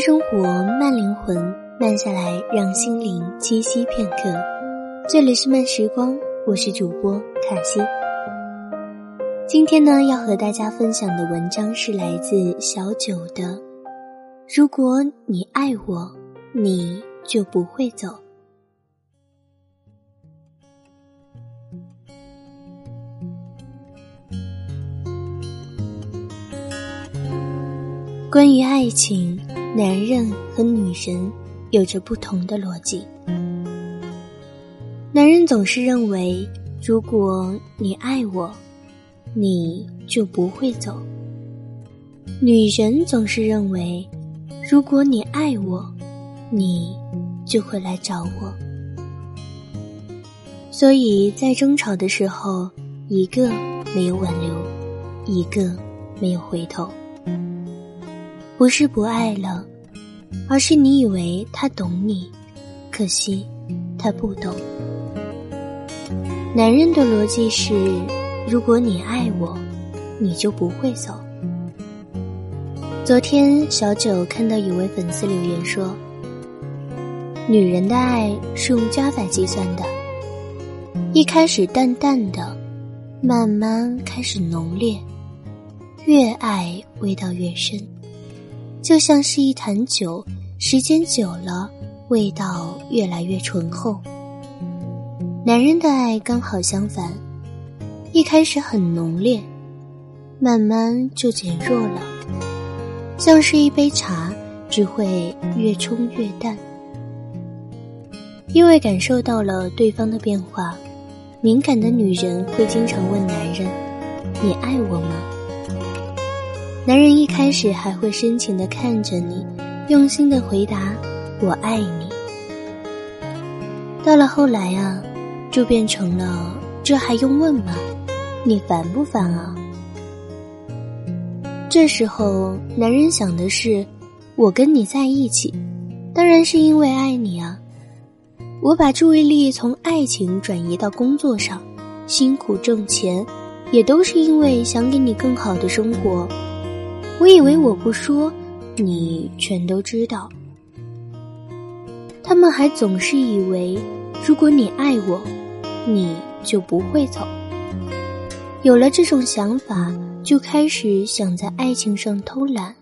生活，慢灵魂，慢下来，让心灵栖息片刻。这里是慢时光，我是主播卡西。今天呢，要和大家分享的文章是来自小九的。如果你爱我，你就不会走。关于爱情。男人和女人有着不同的逻辑。男人总是认为，如果你爱我，你就不会走；女人总是认为，如果你爱我，你就会来找我。所以在争吵的时候，一个没有挽留，一个没有回头。不是不爱了，而是你以为他懂你，可惜他不懂。男人的逻辑是：如果你爱我，你就不会走。昨天小九看到有位粉丝留言说：“女人的爱是用加法计算的，一开始淡淡的，慢慢开始浓烈，越爱味道越深。”就像是一坛酒，时间久了，味道越来越醇厚。男人的爱刚好相反，一开始很浓烈，慢慢就减弱了，像是一杯茶，只会越冲越淡。因为感受到了对方的变化，敏感的女人会经常问男人：“你爱我吗？”男人一开始还会深情的看着你，用心的回答“我爱你”。到了后来啊，就变成了“这还用问吗？你烦不烦啊？”这时候，男人想的是：“我跟你在一起，当然是因为爱你啊！我把注意力从爱情转移到工作上，辛苦挣钱，也都是因为想给你更好的生活。”我以为我不说，你全都知道。他们还总是以为，如果你爱我，你就不会走。有了这种想法，就开始想在爱情上偷懒，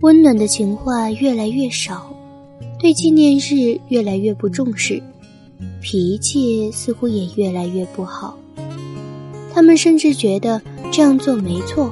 温暖的情话越来越少，对纪念日越来越不重视，脾气似乎也越来越不好。他们甚至觉得这样做没错。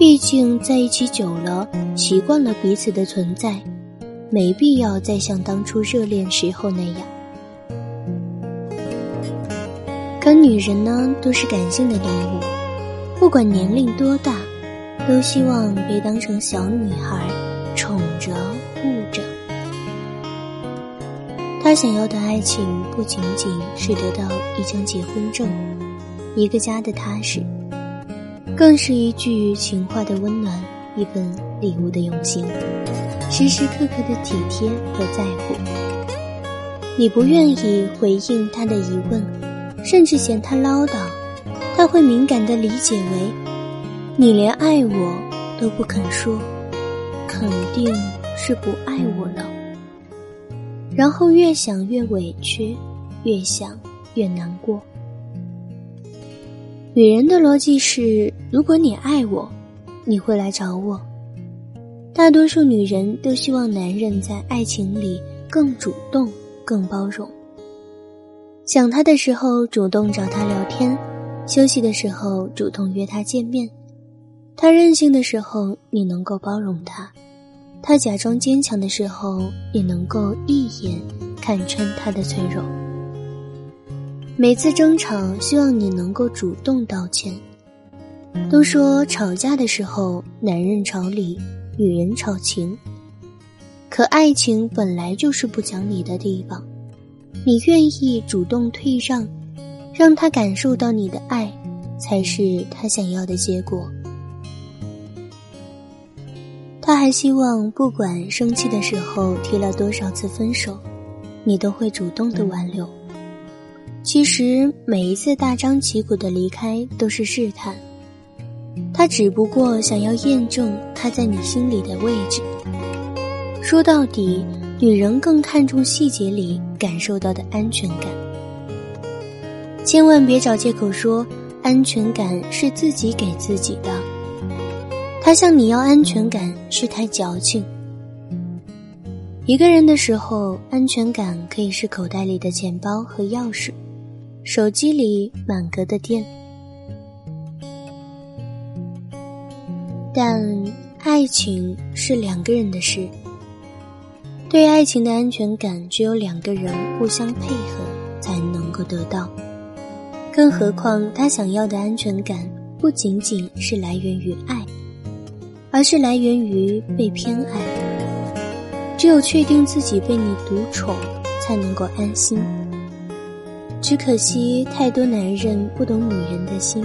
毕竟在一起久了，习惯了彼此的存在，没必要再像当初热恋时候那样。可女人呢，都是感性的动物，不管年龄多大，都希望被当成小女孩宠着护着。她想要的爱情，不仅仅是得到一张结婚证，一个家的踏实。更是一句情话的温暖，一份礼物的用心，时时刻刻的体贴和在乎。你不愿意回应他的疑问，甚至嫌他唠叨，他会敏感的理解为，你连爱我都不肯说，肯定是不爱我了。然后越想越委屈，越想越难过。女人的逻辑是：如果你爱我，你会来找我。大多数女人都希望男人在爱情里更主动、更包容。想他的时候主动找他聊天，休息的时候主动约他见面。他任性的时候，你能够包容他；他假装坚强的时候，也能够一眼看穿他的脆弱。每次争吵，希望你能够主动道歉。都说吵架的时候，男人吵理，女人吵情。可爱情本来就是不讲理的地方，你愿意主动退让，让他感受到你的爱，才是他想要的结果。他还希望，不管生气的时候提了多少次分手，你都会主动的挽留。其实每一次大张旗鼓的离开都是试探，他只不过想要验证他在你心里的位置。说到底，女人更看重细节里感受到的安全感。千万别找借口说安全感是自己给自己的。他向你要安全感是太矫情。一个人的时候，安全感可以是口袋里的钱包和钥匙，手机里满格的电。但爱情是两个人的事。对爱情的安全感，只有两个人互相配合才能够得到。更何况，他想要的安全感不仅仅是来源于爱，而是来源于被偏爱。只有确定自己被你独宠，才能够安心。只可惜，太多男人不懂女人的心，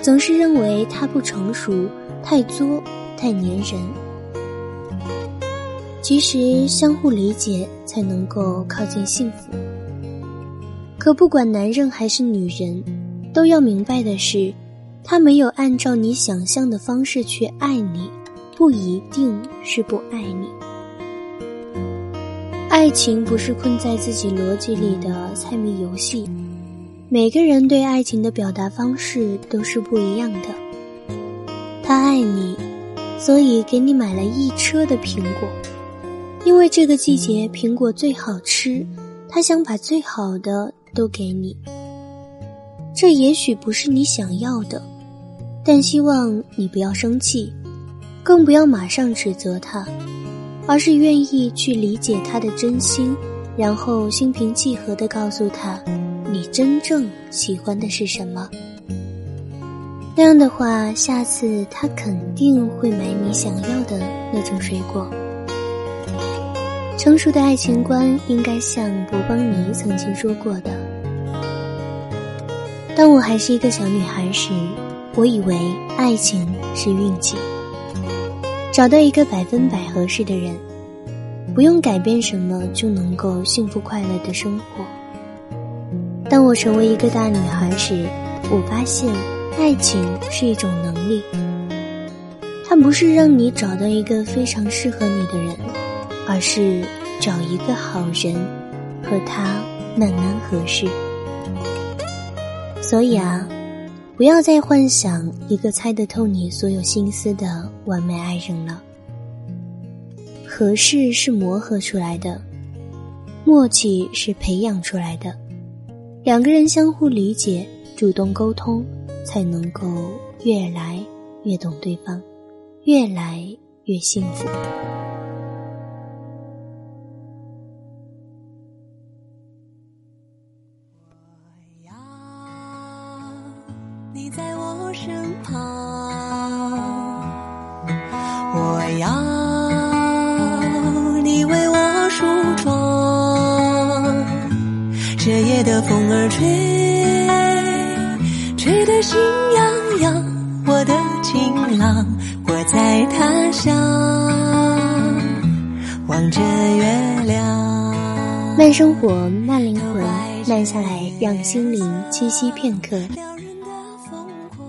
总是认为她不成熟、太作、太粘人。其实，相互理解才能够靠近幸福。可不管男人还是女人，都要明白的是，他没有按照你想象的方式去爱你，不一定是不爱你。爱情不是困在自己逻辑里的猜谜游戏，每个人对爱情的表达方式都是不一样的。他爱你，所以给你买了一车的苹果。因为这个季节苹果最好吃，他想把最好的都给你。这也许不是你想要的，但希望你不要生气，更不要马上指责他，而是愿意去理解他的真心，然后心平气和地告诉他，你真正喜欢的是什么。那样的话，下次他肯定会买你想要的那种水果。成熟的爱情观应该像博邦尼曾经说过的：“当我还是一个小女孩时，我以为爱情是运气，找到一个百分百合适的人，不用改变什么就能够幸福快乐的生活。当我成为一个大女孩时，我发现爱情是一种能力，它不是让你找到一个非常适合你的人。”而是找一个好人，和他慢慢合适。所以啊，不要再幻想一个猜得透你所有心思的完美爱人了。合适是磨合出来的，默契是培养出来的。两个人相互理解，主动沟通，才能够越来越懂对方，越来越幸福。的风儿吹，吹得心痒痒。我的情郎，我在他乡望着月亮。慢生活，慢灵魂，慢下来，让心灵栖息片刻。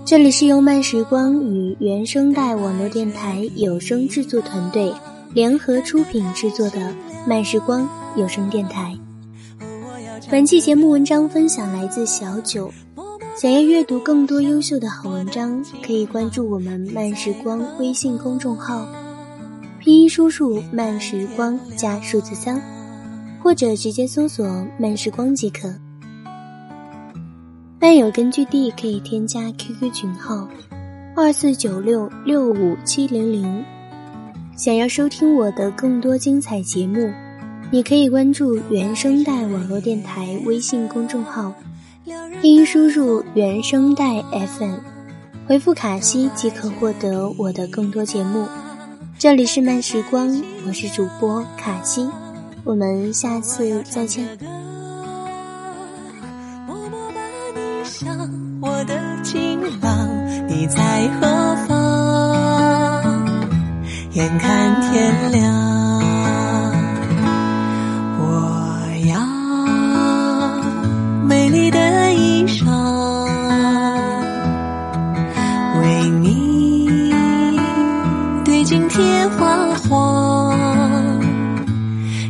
这里是由慢时光与原声带网络电台有声制作团队联合出品制作的慢时光有声电台。本期节目文章分享来自小九，想要阅读更多优秀的好文章，可以关注我们慢时光微信公众号，拼音输入慢时光加数字三，或者直接搜索慢时光即可。漫友根据地可以添加 QQ 群号二四九六六五七零零，想要收听我的更多精彩节目。你可以关注原声带网络电台微信公众号，拼音输入“原声带 FM”，回复“卡西”即可获得我的更多节目。这里是慢时光，我是主播卡西，我们下次再见。我的情郎，你在何方？眼看天亮。